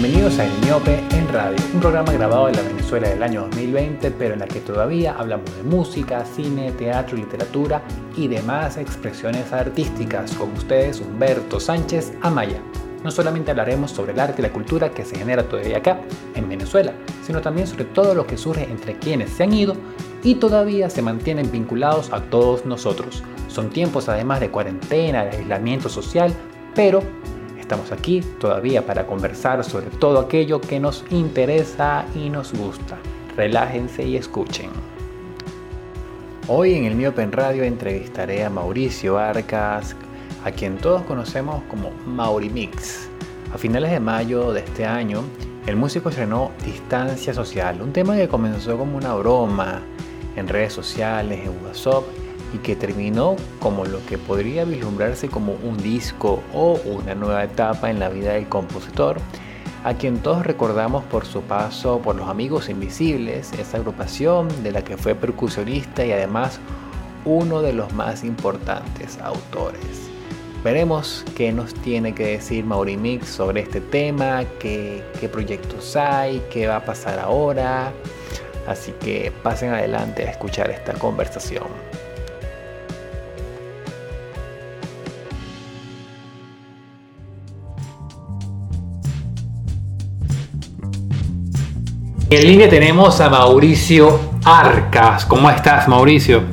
Bienvenidos a El Miope en Radio, un programa grabado en la Venezuela del año 2020, pero en la que todavía hablamos de música, cine, teatro, literatura y demás expresiones artísticas. Con ustedes, Humberto Sánchez Amaya. No solamente hablaremos sobre el arte y la cultura que se genera todavía acá, en Venezuela, sino también sobre todo lo que surge entre quienes se han ido y todavía se mantienen vinculados a todos nosotros. Son tiempos además de cuarentena, de aislamiento social, pero Estamos aquí todavía para conversar sobre todo aquello que nos interesa y nos gusta. Relájense y escuchen. Hoy en el Miopen Radio entrevistaré a Mauricio Arcas, a quien todos conocemos como Maurimix. A finales de mayo de este año, el músico estrenó Distancia Social, un tema que comenzó como una broma en redes sociales, en WhatsApp y que terminó como lo que podría vislumbrarse como un disco o una nueva etapa en la vida del compositor, a quien todos recordamos por su paso por Los Amigos Invisibles, esa agrupación de la que fue percusionista y además uno de los más importantes autores. Veremos qué nos tiene que decir Maurimix sobre este tema, qué, qué proyectos hay, qué va a pasar ahora. Así que pasen adelante a escuchar esta conversación. En línea tenemos a Mauricio Arcas. ¿Cómo estás, Mauricio?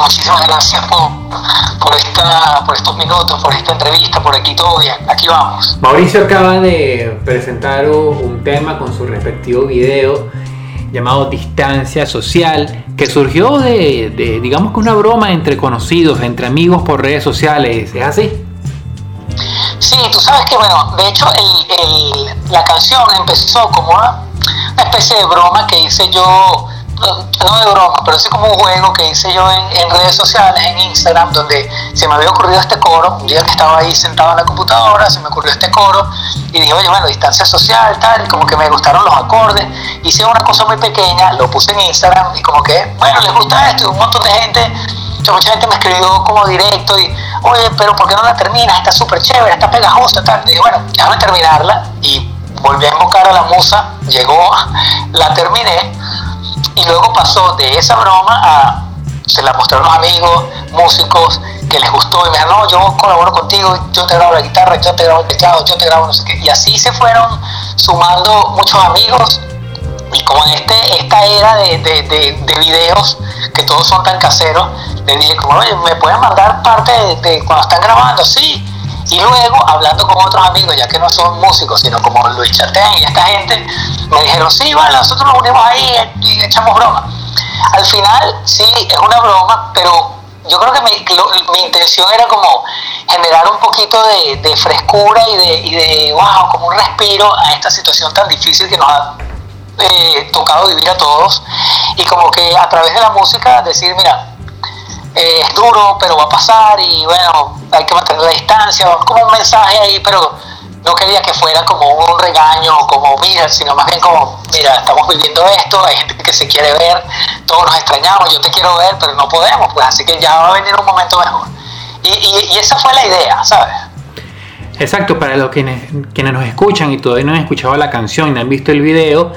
muchísimas gracias por, estos minutos, por esta entrevista, por aquí todo bien. Aquí vamos. Mauricio acaba de presentar un tema con su respectivo video llamado Distancia Social, que surgió de, de digamos que una broma entre conocidos, entre amigos por redes sociales. ¿Es así? Sí, tú sabes que, bueno, de hecho la canción empezó como una, especie de broma que hice yo, no de broma, pero sí como un juego que hice yo en, redes sociales, en Instagram, donde se me había ocurrido este coro, un día que estaba ahí sentado en la computadora, se me ocurrió este coro y dije, oye, bueno, distancia social, tal, y como que me gustaron los acordes, hice una cosa muy pequeña, lo puse en Instagram y como que, bueno, les gusta esto, y un montón de gente mucha gente me escribió como directo y, oye, pero ¿por qué no la terminas? Está súper chévere, está pegajosa, tal. Y dije, bueno, déjame terminarla y volví a invocar a la musa, llegó, la terminé y luego pasó de esa broma a, se la mostraron los amigos, músicos, que les gustó y me dijeron, no, yo colaboro contigo, yo te grabo la guitarra, yo te grabo el teclado, yo te grabo no sé qué. Y así se fueron sumando muchos amigos y como en este, esta era de, de, de, videos que todos son tan caseros, le dije como, oye, ¿me pueden mandar parte de, cuando están grabando? Sí. Y luego, hablando con otros amigos, ya que no son músicos, sino como Luis Chatén y esta gente, me dijeron, sí, vale, nosotros nos unimos ahí y echamos broma. Al final, sí, es una broma, pero yo creo que mi, mi intención era como generar un poquito de, de frescura y de, y de, wow, como un respiro a esta situación tan difícil que nos ha eh, tocado vivir a todos y como que a través de la música decir, mira, eh, es duro, pero va a pasar y bueno, hay que mantener la distancia, como un mensaje ahí, pero no quería que fuera como un regaño, como mira, sino más bien como, mira, estamos viviendo esto, hay gente que se quiere ver, todos nos extrañamos, yo te quiero ver, pero no podemos, pues así que ya va a venir un momento mejor. Y, y, esa fue la idea, ¿sabes? Exacto, para los quienes, quienes nos escuchan y todavía no han escuchado la canción y no han visto el video,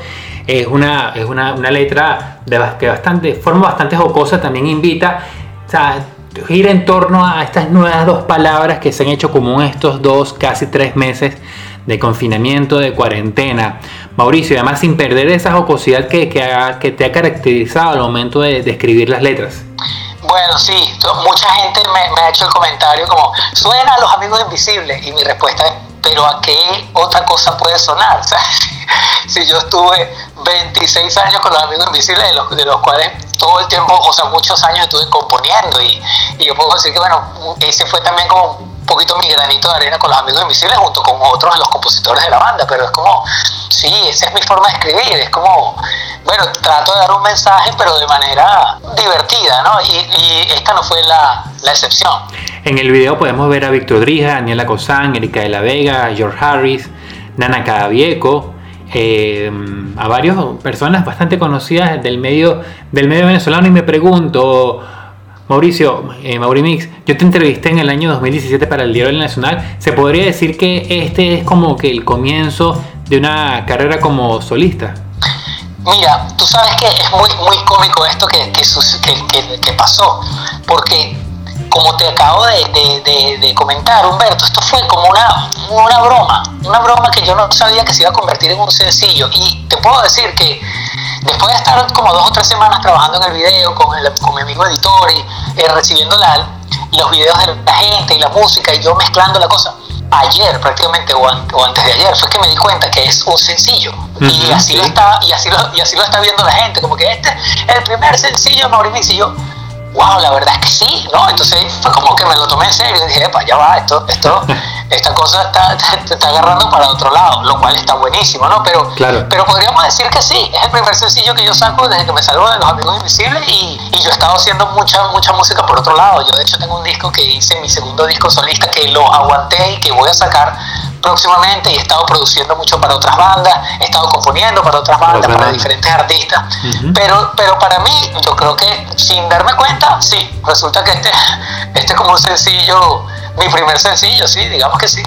es una, es una, una letra de, que bastante, forma bastante jocosa, también invita, o sea, gira en torno a estas nuevas dos palabras que se han hecho común estos dos, casi tres meses de confinamiento, de cuarentena. Mauricio, además sin perder esa jocosidad que, que, te ha caracterizado al momento de, de, escribir las letras. Bueno, sí, mucha gente me, me, ha hecho el comentario como, suena a los amigos invisibles, y mi respuesta es, pero ¿a qué otra cosa puede sonar? si yo estuve 26 años con los amigos invisibles, de los, de los cuales todo el tiempo, o sea, muchos años estuve componiendo y, y yo puedo decir que, bueno, ese fue también como un poquito mi granito de arena con los amigos invisibles junto con otros de los compositores de la banda, pero es como, sí, esa es mi forma de escribir, es como, bueno, trato de dar un mensaje, pero de manera divertida, ¿no? Y, y esta no fue la, la, excepción. En el video podemos ver a Víctor Drija, Daniela Cosán, Erika de la Vega, George Harris, Nana Cadavieco, eh, a varias personas bastante conocidas del medio, del medio venezolano y me pregunto, Mauricio, eh, Maurimix, yo te entrevisté en el año 2017 para el Diario Nacional. ¿Se podría decir que este es como que el comienzo de una carrera como solista? Mira, tú sabes que es muy, muy cómico esto que, que, que pasó, porque como te acabo de, comentar, Humberto, esto fue como una, una broma, una broma que yo no sabía que se iba a convertir en un sencillo. Y te puedo decir que después de estar como dos o tres semanas trabajando en el video con, con mi amigo editor y eh, recibiendo los videos de la gente y la música y yo mezclando la cosa, ayer prácticamente o, antes de ayer fue que me di cuenta que es un sencillo y así lo está y así lo, y así lo está viendo la gente como que este es el primer sencillo de Mauricio y yo wow, la verdad es que sí, ¿no? Entonces fue como que me lo tomé en serio y dije, epa, ya va, esto, esto, esta cosa está, te está agarrando para otro lado, lo cual está buenísimo, ¿no? Pero, pero podríamos decir que sí, es el primer sencillo que yo saco desde que me salgo de Los Amigos Invisibles y, y yo he estado haciendo mucha, mucha música por otro lado. Yo de hecho tengo un disco que hice, mi segundo disco solista, que lo aguanté y que voy a sacar próximamente y he estado produciendo mucho para otras bandas, he estado componiendo para otras bandas, para diferentes artistas. pero, pero para mí, yo creo que sin darme cuenta, sí, resulta que este, este es como un sencillo, mi primer sencillo, sí, digamos que sí.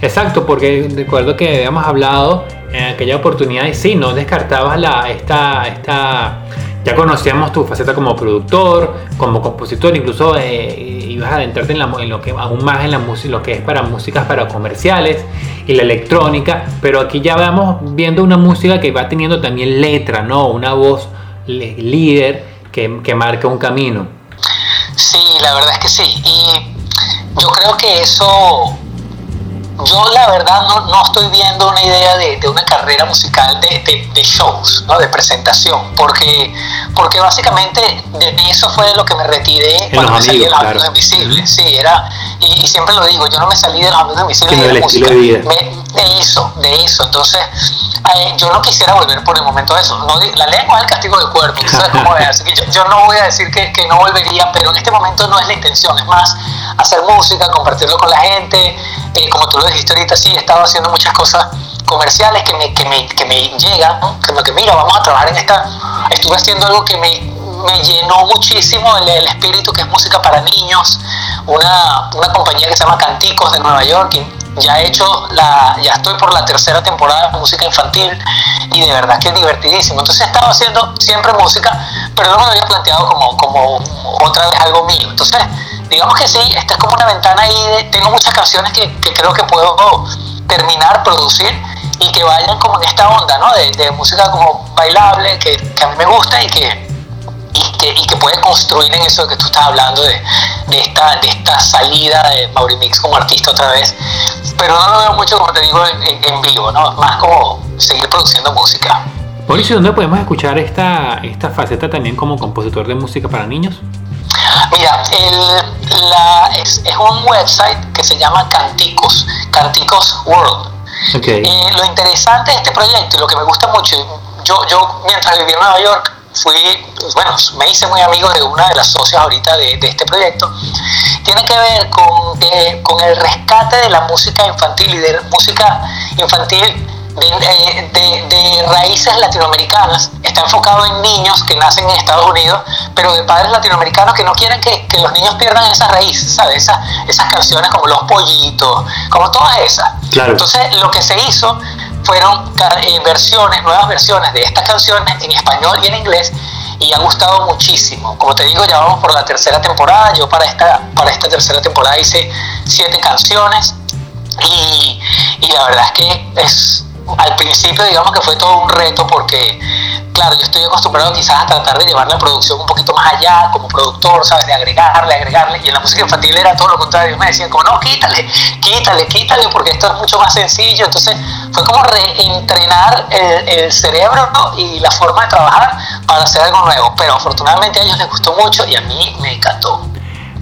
Exacto, porque recuerdo que habíamos hablado en aquella oportunidad y sí, no descartabas la, esta, esta ya conocíamos tu faceta como productor, como compositor, incluso eh, ibas a adentrarte en, lo que aún más en la música, lo que es para músicas para comerciales y la electrónica, pero aquí ya vamos viendo una música que va teniendo también letra, ¿no? Una voz líder que, que marca un camino. Sí, la verdad es que sí. Y yo creo que eso yo la verdad no, no, estoy viendo una idea de, de una carrera musical de, de, de, shows, ¿no? de presentación, porque, porque básicamente de eso fue lo que me retiré cuando me salí de los amigos invisibles. Sí, era, y, siempre lo digo, yo no me salí de los amigos invisibles de la música, de eso, de eso. Entonces, eh, yo no quisiera volver por el momento a eso. No, la lengua es el castigo del cuerpo, sabes cómo es? Así que yo, yo, no voy a decir que, que no volvería, pero en este momento no es la intención, es más hacer música, compartirlo con la gente, como tú lo dijiste ahorita, sí, he estado haciendo muchas cosas comerciales que me, que me, que me llegan, como que mira, vamos a trabajar en esta, estuve haciendo algo que me, me llenó muchísimo el, espíritu que es música para niños, una, una compañía que se llama Canticos de Nueva York, ya he hecho la, ya estoy por la tercera temporada de música infantil y de verdad que es divertidísimo. Entonces he estado haciendo siempre música, pero no me lo había planteado como, como otra vez algo mío. Entonces, digamos que sí, esta es como una ventana ahí, de, tengo muchas canciones que, que creo que puedo terminar, producir y que vayan como en esta onda, ¿no? De, de música como bailable, que, que, a mí me gusta y que, y que, y que puede construir en eso que tú estás hablando de, de, esta, de esta salida de Maurimix como artista otra vez. Pero no lo veo mucho, como te digo, en, en vivo, ¿no? Más como seguir produciendo música. Mauricio, ¿dónde podemos escuchar esta, esta faceta también como compositor de música para niños? Mira, el, la, es, es, un website que se llama Canticos, Canticos World. Okay. Eh, lo interesante de este proyecto y lo que me gusta mucho, yo, yo mientras viví en Nueva York, fui, bueno, me hice muy amigo de una de las socias ahorita de, de este proyecto, tiene que ver con, eh, con el rescate de la música infantil y de música infantil de, de, de, raíces latinoamericanas, está enfocado en niños que nacen en Estados Unidos, pero de padres latinoamericanos que no quieren que, que los niños pierdan esa raíz, ¿sabes? Esas, esas canciones como Los Pollitos, como todas esas. Claro. Entonces, lo que se hizo fueron eh, versiones, nuevas versiones de estas canciones en español y en inglés y ha gustado muchísimo. Como te digo, ya vamos por la tercera temporada. Yo para esta, para esta tercera temporada hice siete canciones y, y la verdad es que es al principio digamos que fue todo un reto porque claro, yo estoy acostumbrado quizás a tratar de llevar la producción un poquito más allá como productor, ¿sabes? De agregarle, agregarle y en la música infantil era todo lo contrario, me decían como no, quítale, quítale, quítale porque esto es mucho más sencillo, entonces fue como reentrenar el, el cerebro ¿no? y la forma de trabajar para hacer algo nuevo, pero afortunadamente a ellos les gustó mucho y a mí me encantó.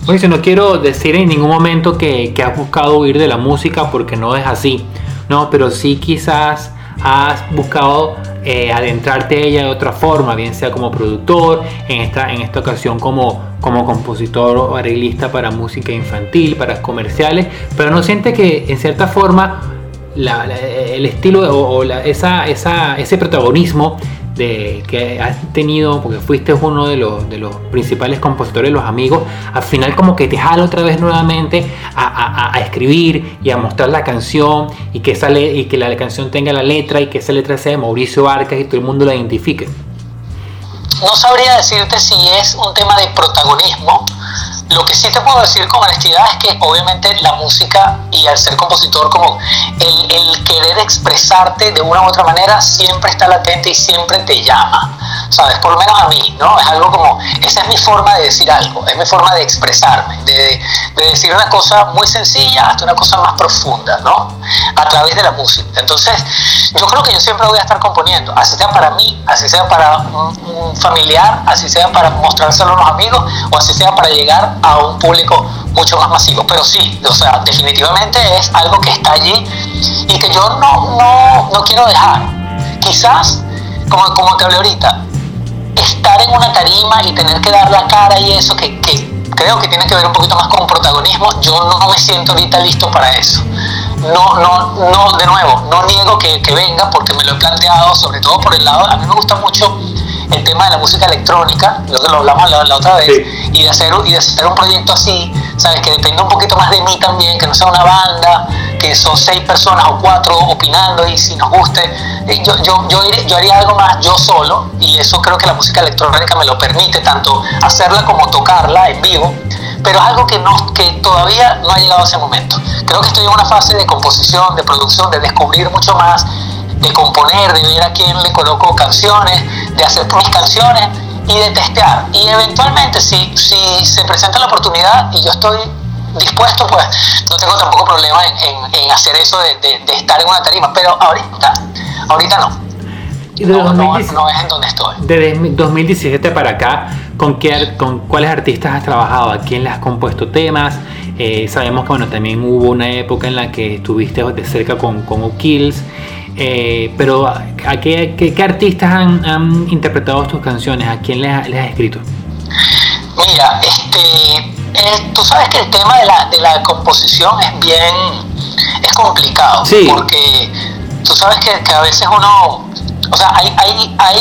Oye, no quiero decir en ningún momento que, que has buscado huir de la música porque no es así. ¿No? Pero sí quizás has buscado eh, adentrarte a ella de otra forma, bien sea como productor, en esta, en esta ocasión como, como compositor o arreglista para música infantil, para comerciales, pero no siente que en cierta forma el estilo o, esa, esa, ese protagonismo de que has tenido, porque fuiste uno de los, de los principales compositores, los amigos, al final como que te jala otra vez nuevamente a, escribir y a mostrar la canción y que, sale, y que la canción tenga la letra y que esa letra sea de Mauricio Arcas y todo el mundo la identifique? No sabría decirte si es un tema de protagonismo lo que sí te puedo decir con honestidad es que obviamente la música y al ser compositor como el, querer expresarte de una u otra manera siempre está latente y siempre te llama, ¿sabes? Por lo menos a mí, ¿no? Es algo como, esa es mi forma de decir algo, es mi forma de expresarme, de, de decir una cosa muy sencilla hasta una cosa más profunda, ¿no? A través de la música. Entonces, yo creo que yo siempre voy a estar componiendo, así sea para mí, así sea para un, familiar, así sea para mostrárselo a unos amigos o así sea para llegar a un público mucho más masivo. Pero sí, o sea, definitivamente es algo que está allí y que yo no, no, no quiero dejar. Quizás, como, como te hablé ahorita, estar en una tarima y tener que dar la cara y eso, que, que creo que tiene que ver un poquito más con protagonismo, yo no me siento ahorita listo para eso. No, no, no, de nuevo, no niego que, que venga porque me lo he planteado, sobre todo por el lado, a mí me gusta mucho el tema de la música electrónica, lo que lo hablamos la, otra vez, y, de hacer, y de hacer un proyecto así, ¿sabes? Que depende un poquito más de mí también, que no sea una banda, que son seis personas o cuatro opinando y si nos guste. Eh, yo, yo, yo, yo haría algo más yo solo, y eso creo que la música electrónica me lo permite, tanto hacerla como tocarla en vivo pero es algo que, no, que todavía no ha llegado a ese momento. Creo que estoy en una fase de composición, de producción, de descubrir mucho más de componer, de ver a quién le coloco canciones, de hacer mis canciones y de testear. Y eventualmente, si, si se presenta la oportunidad y yo estoy dispuesto, pues no tengo tampoco problema en, en, hacer eso de, de, estar en una tarima. Pero ahorita, ahorita no. no, no, es en donde estoy. Desde 2017 para acá, ¿con, qué, ¿con cuáles artistas has trabajado? ¿A quién le has compuesto temas? Eh, sabemos que bueno, también hubo una época en la que estuviste de cerca con, con O'Kills. Eh, pero, ¿a qué, qué, artistas han, interpretado tus canciones? ¿A quién les, has escrito? Mira, este, eh, tú sabes que el tema de la, de la composición es bien, es complicado, sí. porque tú sabes que, que, a veces uno, o sea, hay, hay, hay,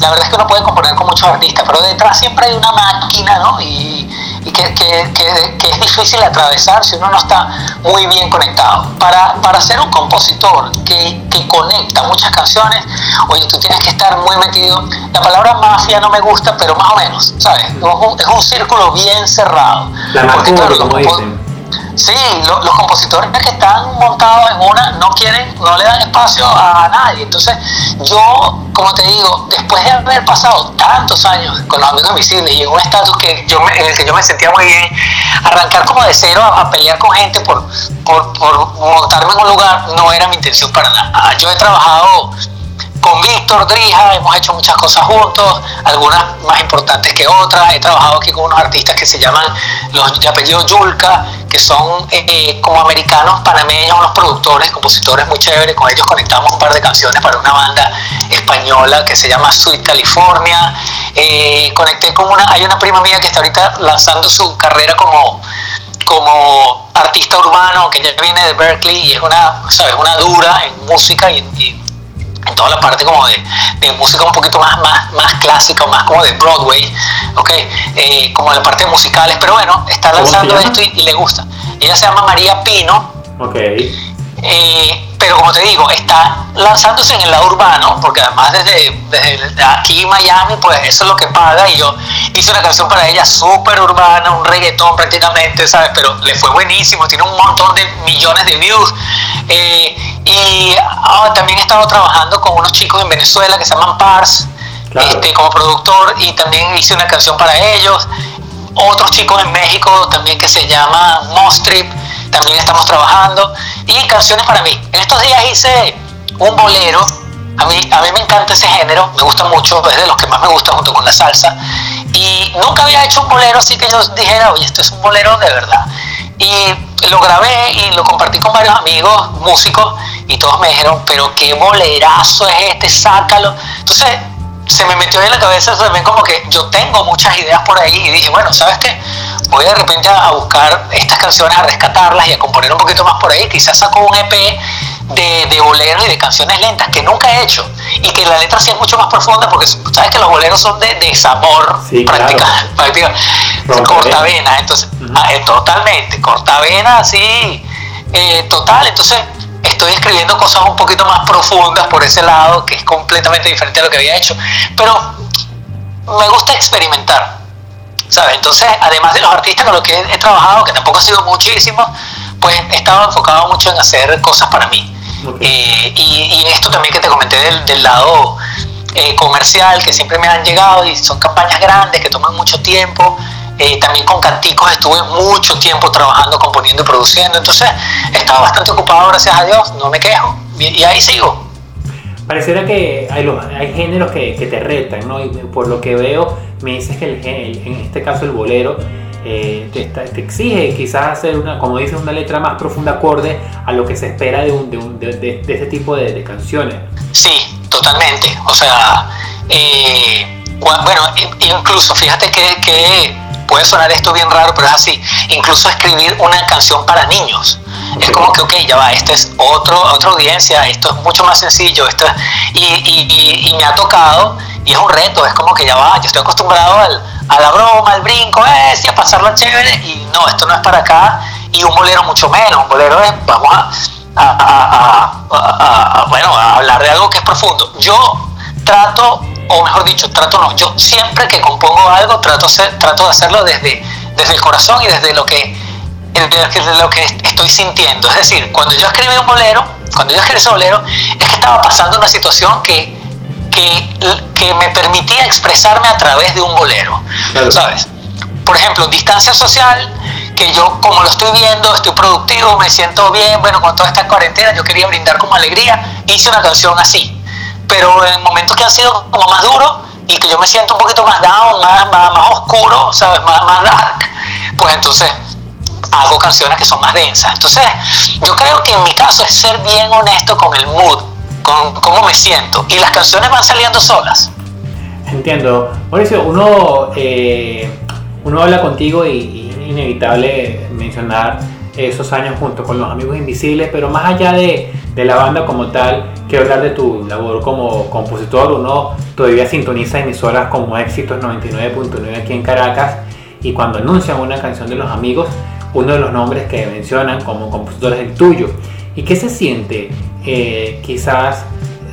la verdad es que uno puede componer con muchos artistas, pero detrás siempre hay una máquina, ¿no? Y, y que, que, que, es difícil atravesar si uno no está muy bien conectado. Para, para ser un compositor que, que conecta muchas canciones, oye, tú tienes que estar muy metido. La palabra mafia no me gusta, pero más o menos, ¿sabes? Es un, es un círculo bien cerrado. La Porque, claro, como dicen Sí, los compositores que están montados en una no quieren, no le dan espacio a nadie. Entonces, yo, como te digo, después de haber pasado tantos años con los amigos invisibles y en un estatus que yo en el que yo me sentía muy bien, arrancar como de cero a, pelear con gente por, por, por montarme en un lugar no era mi intención para nada. Yo he trabajado con Víctor Drija hemos hecho muchas cosas juntos, algunas más importantes que otras. He trabajado aquí con unos artistas que se llaman los de apellido Yulka, que son eh, como americanos panameños, unos productores, compositores muy chéveres. Con ellos conectamos un par de canciones para una banda española que se llama Sweet California. Eh, conecté con una, hay una prima mía que está ahorita lanzando su carrera como como artista urbano que ya viene de Berkeley y es una, ¿sabes? una dura en música y, y en toda la parte como de, de, música un poquito más, más, más clásica, más como de Broadway, ¿ok? Eh, como la parte de musicales, pero bueno, está lanzando esto y, le gusta. Ella se llama María Pino. Ok. Eh, pero como te digo, está lanzándose en el lado urbano, porque además desde, desde aquí Miami, pues eso es lo que paga. Y yo hice una canción para ella súper urbana, un reggaetón prácticamente, ¿sabes? Pero le fue buenísimo, tiene un montón de millones de views. Eh, y ah, también he estado trabajando con unos chicos en Venezuela que se llaman Pars, este, como productor, y también hice una canción para ellos. Otros chicos en México también que se llama Mostrip también estamos trabajando y canciones para mí. En estos días hice un bolero, a mí, a mí me encanta ese género, me gusta mucho, es de los que más me gusta junto con la salsa y nunca había hecho un bolero así que yo dijera, oye, esto es un bolero de verdad. Y lo grabé y lo compartí con varios amigos músicos y todos me dijeron, pero qué bolerazo es este, sácalo. Entonces se me metió en la cabeza también como que yo tengo muchas ideas por ahí y dije, bueno, ¿sabes qué? Voy de repente a buscar estas canciones, a rescatarlas y a componer un poquito más por ahí. Quizás saco un EP de, de, boleros y de canciones lentas que nunca he hecho y que la letra sí es mucho más profunda porque sabes que los boleros son de desamor sí, prácticamente claro. cortavena entonces uh -huh. totalmente cortavena así eh, total entonces estoy escribiendo cosas un poquito más profundas por ese lado que es completamente diferente a lo que había hecho pero me gusta experimentar ¿sabes? Entonces, además de los artistas con los que he, he, trabajado, que tampoco ha sido muchísimo, pues he estado enfocado mucho en hacer cosas para mí. Okay. Eh, y, y, esto también que te comenté del, del lado eh, comercial, que siempre me han llegado y son campañas grandes que toman mucho tiempo. Eh, también con Canticos estuve mucho tiempo trabajando, componiendo y produciendo. Entonces, he estado bastante ocupado, gracias a Dios, no me quejo. Y, y ahí sigo. Pareciera que hay, los, hay géneros que, que, te retan, ¿no? Y por lo que veo, me dices que el, el, en este caso el bolero eh, te, te, exige quizás hacer una, como dices, una letra más profunda acorde a lo que se espera de, un, de, un, de, de ese tipo de, canciones. Sí, totalmente. O sea, eh, bueno, incluso fíjate que, que, puede sonar esto bien raro, pero es así. Incluso escribir una canción para niños. Okay. Es como que, ok, ya va, esta es otro, otra audiencia, esto es mucho más sencillo, esto es, y, y, me ha tocado y es un reto, es como que ya va, yo estoy acostumbrado al, a la broma, al brinco, eh, sí, a pasarla chévere, y no, esto no es para acá, y un bolero mucho menos, un bolero es, vamos a, a, a, a, bueno, a hablar de algo que es profundo. Yo trato, o mejor dicho, trato no, yo siempre que compongo algo trato, ser, trato de hacerlo desde, desde el corazón y desde lo que, desde lo que estoy sintiendo. Es decir, cuando yo escribí un bolero, cuando yo escribí ese bolero, es que estaba pasando una situación que que, que, me permitía expresarme a través de un bolero, claro. ¿sabes? Por ejemplo, distancia social, que yo como lo estoy viendo, estoy productivo, me siento bien, bueno, con toda esta cuarentena yo quería brindar como alegría, hice una canción así, pero en momentos que han sido como más duros y que yo me siento un poquito más down, más, más, oscuro, ¿sabes? Más, más dark, pues entonces hago canciones que son más densas. Entonces, yo creo que en mi caso es ser bien honesto con el mood con cómo me siento y las canciones van saliendo solas. Entiendo. Mauricio, uno, eh, uno habla contigo y, es inevitable mencionar esos años junto con los amigos invisibles, pero más allá de, de, la banda como tal, quiero hablar de tu labor como compositor. Uno todavía sintoniza emisoras como Éxitos 99.9 aquí en Caracas y cuando anuncian una canción de los amigos, uno de los nombres que mencionan como compositor es el tuyo. ¿Y qué se siente eh, quizás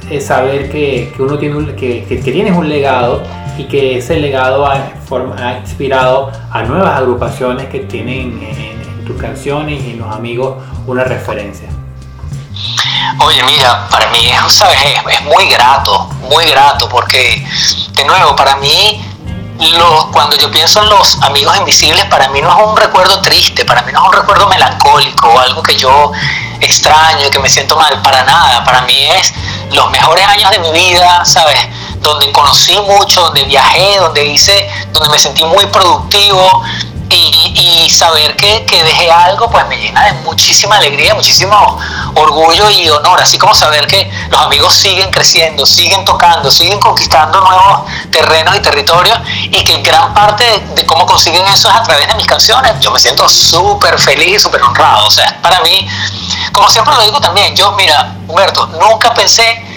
eh, saber que, uno tiene un, que, tienes un legado y que ese legado ha, ha, inspirado a nuevas agrupaciones que tienen en, en tus canciones y en los amigos una referencia? Oye, mira, para mí ¿sabes? Es, es muy grato, muy grato, porque de nuevo, para mí los, cuando yo pienso en los amigos invisibles, para mí no es un recuerdo triste, para mí no es un recuerdo melancólico o algo que yo extraño y que me siento mal, para nada. Para mí es los mejores años de mi vida, ¿sabes? Donde conocí mucho, donde viajé, donde hice, donde me sentí muy productivo, y, saber que, que, dejé algo pues me llena de muchísima alegría, muchísimo orgullo y honor, así como saber que los amigos siguen creciendo, siguen tocando, siguen conquistando nuevos terrenos y territorios y que gran parte de, de cómo consiguen eso es a través de mis canciones. Yo me siento súper feliz, súper honrado, o sea, para mí, como siempre lo digo también, yo mira, Humberto, nunca pensé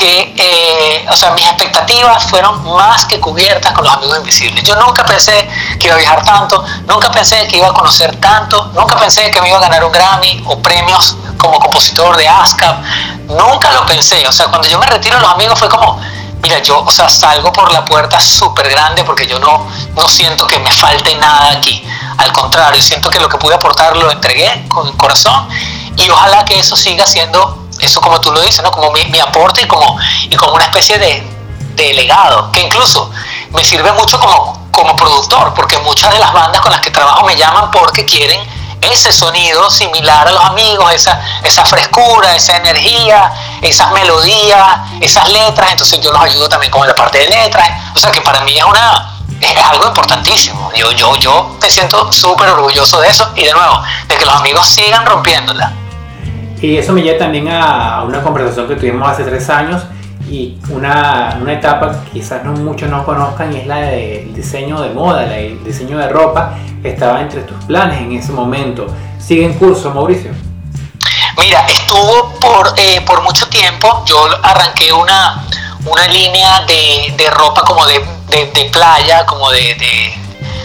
que, eh, o sea, mis expectativas fueron más que cubiertas con los amigos invisibles. Yo nunca pensé que iba a viajar tanto, nunca pensé que iba a conocer tanto, nunca pensé que me iba a ganar un Grammy o premios como compositor de ASCAP, nunca lo pensé. O sea, cuando yo me retiro los amigos fue como, mira, yo, o sea, salgo por la puerta súper grande porque yo no, no siento que me falte nada aquí. Al contrario, siento que lo que pude aportar lo entregué con el corazón y ojalá que eso siga siendo eso como tú lo dices, ¿no? Como mi, mi aporte y como, y como una especie de, de, legado, que incluso me sirve mucho como, como productor, porque muchas de las bandas con las que trabajo me llaman porque quieren ese sonido similar a los amigos, esa, esa frescura, esa energía, esas melodías, esas letras, entonces yo los ayudo también con la parte de letras, o sea que para mí es una es algo importantísimo, yo, yo, yo me siento súper orgulloso de eso y de nuevo, de que los amigos sigan rompiéndola. Y eso me lleva también a una conversación que tuvimos hace tres años y una, una etapa que quizás no muchos no conozcan y es la del diseño de moda, el diseño de ropa que estaba entre tus planes en ese momento. ¿Sigue en curso, Mauricio? Mira, estuvo por, eh, por mucho tiempo, yo arranqué una, una línea de, de ropa como de, de, playa, como de,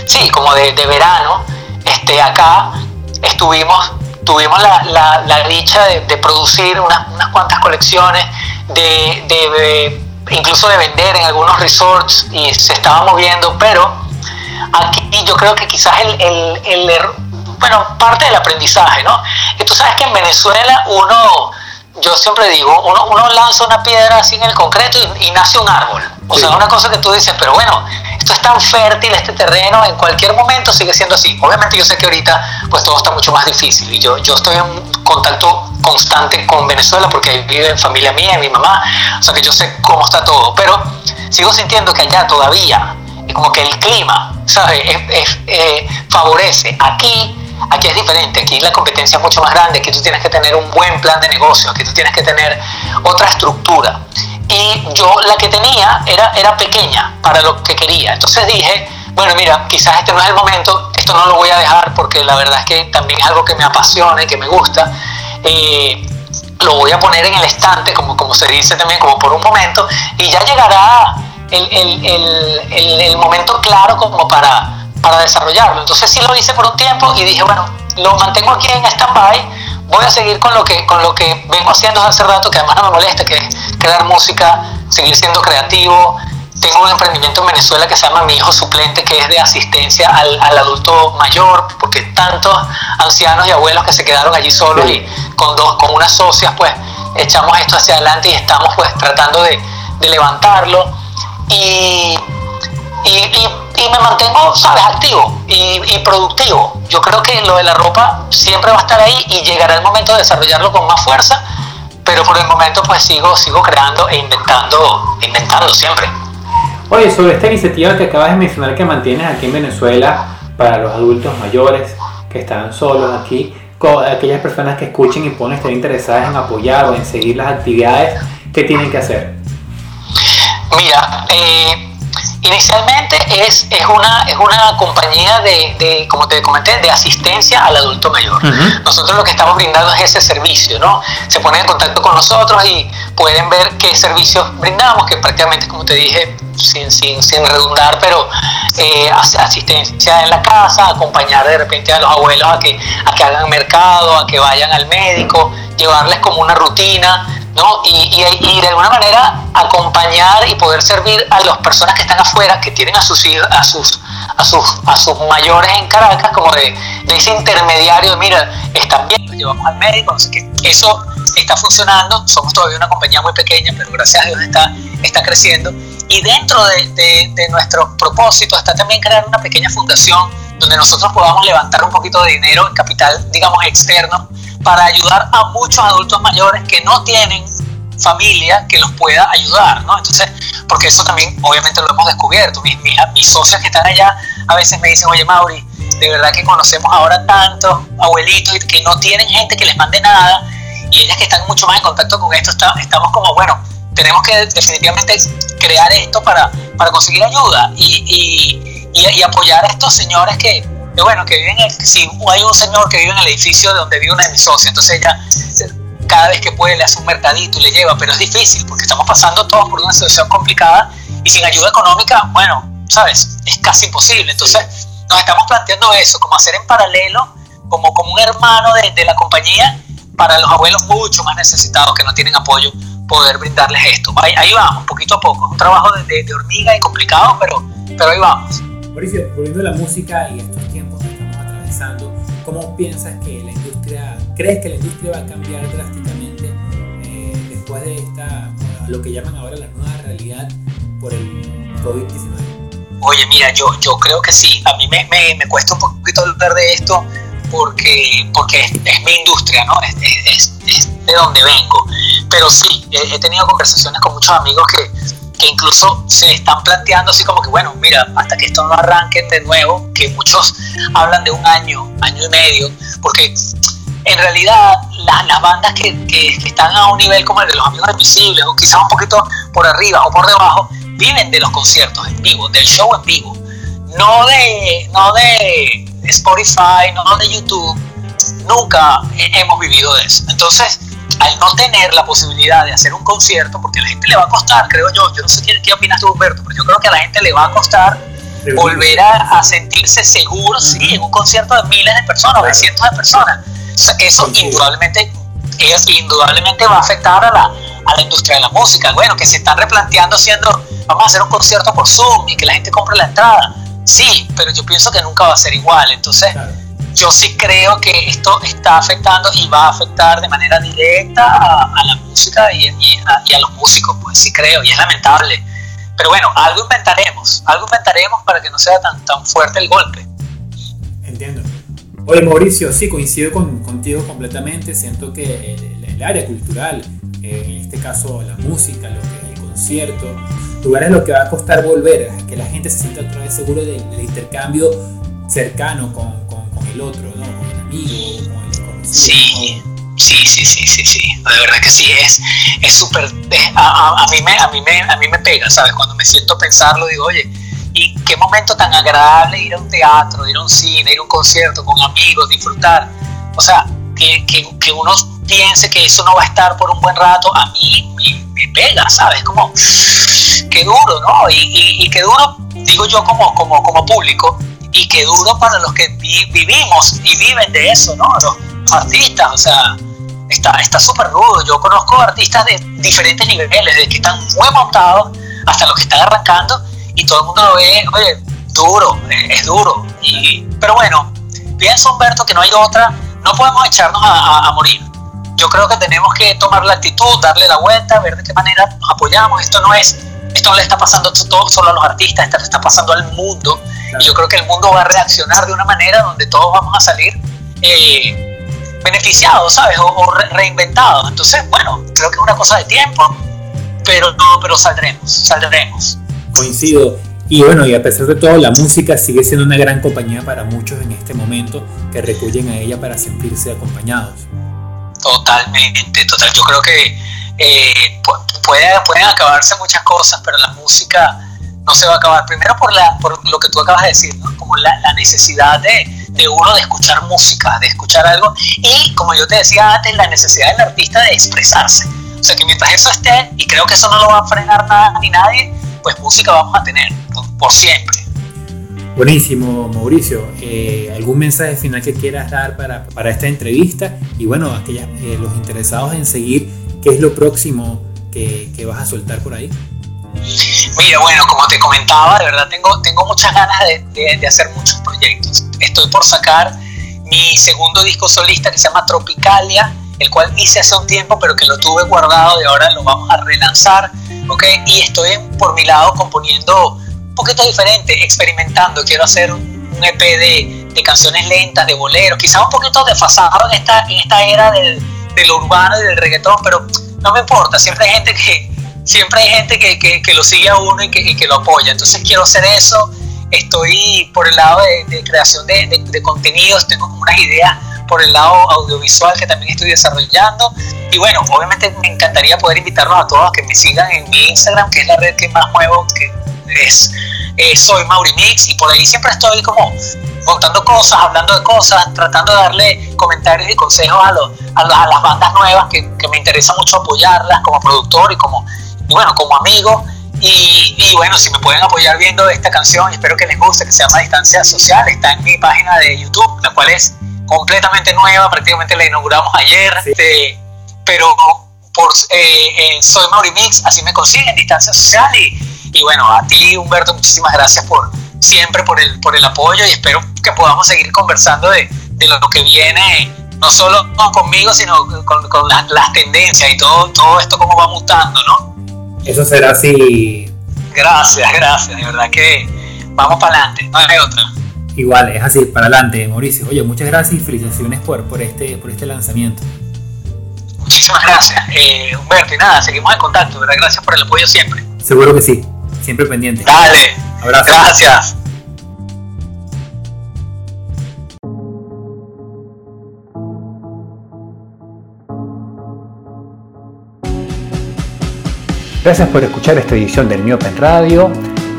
sí, como de, verano. Este, acá estuvimos, tuvimos la, la, la dicha de, producir unas, unas cuantas colecciones, de, incluso de vender en algunos resorts y se estaba moviendo, pero aquí yo creo que quizás el, el, el bueno, parte del aprendizaje, ¿no? Y tú sabes que en Venezuela uno, yo siempre digo, uno, uno lanza una piedra así en el concreto y, nace un árbol. O sea, una cosa que tú dices, pero bueno, esto es tan fértil, este terreno, en cualquier momento sigue siendo así. Obviamente yo sé que ahorita pues todo está mucho más difícil y yo, yo estoy en contacto constante con Venezuela porque ahí vive familia mía, mi mamá, o sea que yo sé cómo está todo, pero sigo sintiendo que allá todavía, como que el clima, ¿sabes? Eh, favorece. Aquí Aquí es diferente, aquí la competencia es mucho más grande, aquí tú tienes que tener un buen plan de negocio, aquí tú tienes que tener otra estructura. Y yo la que tenía era, era pequeña para lo que quería. Entonces dije, bueno, mira, quizás este no es el momento, esto no lo voy a dejar porque la verdad es que también es algo que me apasiona y que me gusta. Lo voy a poner en el estante, como, como se dice también, como por un momento, y ya llegará el, el, el, el momento claro como para, para desarrollarlo. Entonces sí lo hice por un tiempo y dije, bueno, lo mantengo aquí en stand-by, voy a seguir con lo, que, con lo que vengo haciendo hace rato, que además no me molesta, que es crear música, seguir siendo creativo. Tengo un emprendimiento en Venezuela que se llama Mi Hijo Suplente, que es de asistencia al, al adulto mayor, porque tantos ancianos y abuelos que se quedaron allí solos y con, dos, con unas socias, pues echamos esto hacia adelante y estamos pues tratando de, de levantarlo. Y y, me mantengo, ¿sabes?, activo y, productivo. Yo creo que lo de la ropa siempre va a estar ahí y llegará el momento de desarrollarlo con más fuerza, pero por el momento pues sigo, sigo creando e inventando, inventando siempre. Oye, sobre esta iniciativa que acabas de mencionar que mantienes aquí en Venezuela para los adultos mayores que están solos aquí, aquellas personas que escuchen y pueden estar interesadas en apoyar o en seguir las actividades, ¿qué tienen que hacer? Mira, eh, Inicialmente es, es, una, es una compañía de, de, como te comenté, de asistencia al adulto mayor. Nosotros lo que estamos brindando es ese servicio, ¿no? Se ponen en contacto con nosotros y pueden ver qué servicios brindamos, que prácticamente, como te dije, sin, sin, sin redundar, pero eh, asistencia en la casa, acompañar de repente a los abuelos a que, a que hagan mercado, a que vayan al médico, llevarles como una rutina ¿no? Y, y, de alguna manera acompañar y poder servir a las personas que están afuera, que tienen a sus a sus, a sus, a sus mayores en Caracas, como de, ese intermediario de mira, están bien, los llevamos al médico, no. Eso está funcionando, somos todavía una compañía muy pequeña, pero gracias a Dios está, está creciendo. Y dentro de, de, de nuestro propósito está también crear una pequeña fundación donde nosotros podamos levantar un poquito de dinero en capital, digamos, externo, para ayudar a muchos adultos mayores que no tienen familia que los pueda ayudar, ¿no? Entonces, porque eso también obviamente lo hemos descubierto. Mis, mis, mis socios que están allá a veces me dicen, oye Mauri, de verdad que conocemos ahora tantos abuelitos que no tienen gente que les mande nada y ellas que están mucho más en contacto con esto, estamos como, bueno, tenemos que definitivamente crear esto para, para conseguir ayuda y, y, y apoyar a estos señores que, bueno, que viven, si hay un señor que vive en el edificio donde vive una de mis socias, entonces ella cada vez que puede le hace un mercadito y le lleva, pero es difícil porque estamos pasando todos por una situación complicada y sin ayuda económica, bueno, sabes, es casi imposible. Entonces nos estamos planteando eso, como hacer en paralelo, como, como un hermano de, de la compañía para los abuelos mucho más necesitados que no tienen apoyo, poder brindarles esto. Ahí, ahí vamos, poquito a poco. Es un trabajo de, de, hormiga y complicado, pero, pero ahí vamos. Mauricio, volviendo a la música y que ¿cómo piensas que la industria, crees que la industria va a cambiar drásticamente eh, después de esta, lo que llaman ahora la nueva realidad por el COVID-19? Oye, mira, yo, yo creo que sí. A mí me, me, me cuesta un poquito hablar de esto porque, porque es, es mi industria, ¿no? Es, es, es, de donde vengo. Pero sí, he tenido conversaciones con muchos amigos que, que incluso se están planteando así como que, bueno, mira, hasta que esto no arranque de nuevo, que muchos hablan de un año, año y medio, porque en realidad las bandas que, que, están a un nivel como el de los Amigos Invisibles, o quizás un poquito por arriba o por debajo, viven de los conciertos en vivo, del show en vivo, no de, no de Spotify, no de YouTube, nunca hemos vivido de eso. Entonces, al no tener la posibilidad de hacer un concierto, porque a la gente le va a costar, creo yo, yo no sé qué, qué opinas tú, Humberto, pero yo creo que a la gente le va a costar volver a, sentirse seguro sí, en un concierto de miles de personas o de cientos de personas. eso indudablemente, es, indudablemente va a afectar a la, a la industria de la música. Bueno, que se están replanteando haciendo, vamos a hacer un concierto por Zoom y que la gente compre la entrada. Sí, pero yo pienso que nunca va a ser igual. Entonces, yo sí creo que esto está afectando y va a afectar de manera directa a, la música y, a, los músicos, pues sí creo, y es lamentable. Pero bueno, algo inventaremos, algo inventaremos para que no sea tan, tan fuerte el golpe. Entiendo. Oye, Mauricio, sí, coincido con, contigo completamente. Siento que el, área cultural, en este caso la música, lo que es el concierto, lugares lo que va a costar volver, que la gente se sienta otra vez seguro del, intercambio cercano con, el otro, ¿no? Sí. Sí, sí, sí, sí, sí, de verdad que sí, es es súper, a, mí me, a, a mí me pega, ¿sabes? Cuando me siento a pensarlo, digo, oye, y qué momento tan agradable ir a un teatro, ir a un cine, ir a un concierto con amigos, disfrutar. O sea, que, que, que uno piense que eso no va a estar por un buen rato, a mí me, me pega, ¿sabes? Como, qué duro, ¿no? Y, y, y, qué duro, digo yo como, como, como público, y qué duro para los que vivimos y viven de eso, ¿no? Los artistas, o sea, está súper rudo. Yo conozco artistas de diferentes niveles, de que están muy montados hasta los que están arrancando, y todo el mundo lo ve, oye, duro, es duro. Y, pero bueno, pienso Humberto que no hay otra, no podemos echarnos a, morir. Yo creo que tenemos que tomar la actitud, darle la vuelta, ver de qué manera nos apoyamos. Esto no es, esto no le está pasando todo, solo a los artistas, esto le está pasando al mundo yo creo que el mundo va a reaccionar de una manera donde todos vamos a salir eh, beneficiados, ¿sabes? O, reinventados. Entonces, bueno, creo que es una cosa de tiempo, pero no, pero saldremos, saldremos. Coincido. Y bueno, y a pesar de todo, la música sigue siendo una gran compañía para muchos en este momento que recurren a ella para sentirse acompañados. Totalmente, total. Yo creo que eh, puede, pueden acabarse muchas cosas, pero la música no se va a acabar. Primero por, la, por lo que tú acabas de decir, ¿no? como la, la necesidad de, de, uno de escuchar música, de escuchar algo, y como yo te decía antes, la necesidad del artista de expresarse. O sea que mientras eso esté, y creo que eso no lo va a frenar nada ni nadie, pues música vamos a tener por siempre. Buenísimo, Mauricio. Eh, ¿Algún mensaje final que quieras dar para, para esta entrevista? Y bueno, aquellas, eh, los interesados en seguir, ¿qué es lo próximo que, que vas a soltar por ahí? Mira, bueno, como te comentaba, de verdad tengo, tengo muchas ganas de, hacer muchos proyectos. Estoy por sacar mi segundo disco solista que se llama Tropicalia, el cual hice hace un tiempo, pero que lo tuve guardado y ahora lo vamos a relanzar. ¿okay? Y estoy por mi lado componiendo un poquito diferente, experimentando. Quiero hacer un EP de, de canciones lentas, de boleros, quizás un poquito desfasado en esta, en esta era del, del urbano y del reggaetón, pero no me importa, siempre hay gente que, siempre hay gente que, que, lo sigue a uno y que, que, lo apoya. Entonces quiero hacer eso. Estoy por el lado de, creación de, de, contenidos, tengo unas ideas por el lado audiovisual que también estoy desarrollando. Y bueno, obviamente me encantaría poder invitarlos a todos a que me sigan en mi Instagram, que es la red que más muevo, que es eh, Soy Maurimix, y por ahí siempre estoy como contando cosas, hablando de cosas, tratando de darle comentarios y consejos a, los, a, a las bandas nuevas que, que me interesa mucho apoyarlas como productor y como y bueno, como amigo. Y, y, bueno, si me pueden apoyar viendo esta canción, espero que les guste, que se llama Distancia Social, está en mi página de YouTube, la cual es completamente nueva, prácticamente la inauguramos ayer, este, pero por, eh, eh, soy Maurimix, así me consiguen, Distancia Social, y, y, bueno, a ti Humberto, muchísimas gracias por siempre por el, por el apoyo y espero que podamos seguir conversando de, de lo que viene no solo conmigo, sino con, con las, las, tendencias y todo, todo esto cómo va mutando, ¿no? Eso será así. Gracias, gracias. De verdad que vamos para adelante. No hay otra. Igual, es así, para adelante, Mauricio. Oye, muchas gracias y felicitaciones por, por, este, por este lanzamiento. Muchísimas gracias, eh, Humberto. Y nada, seguimos en contacto, ¿verdad? Gracias por el apoyo siempre. Seguro que sí, siempre pendiente. Dale. Abrazo. Gracias. Gracias por escuchar esta edición del Miopen Radio.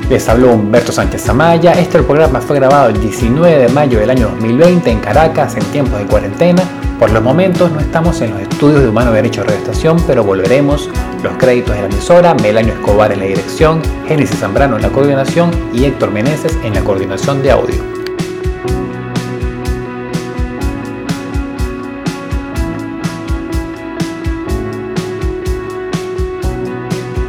Les habló Humberto Sánchez Amaya. Este programa fue grabado el 19 de mayo del año 2020 en Caracas en tiempos de cuarentena. Por los momentos no estamos en los estudios de Humano Derecho de Estación, pero volveremos. Los créditos de la emisora, Melanio Escobar en la dirección, Génesis Zambrano en la coordinación y Héctor Meneses en la coordinación de audio.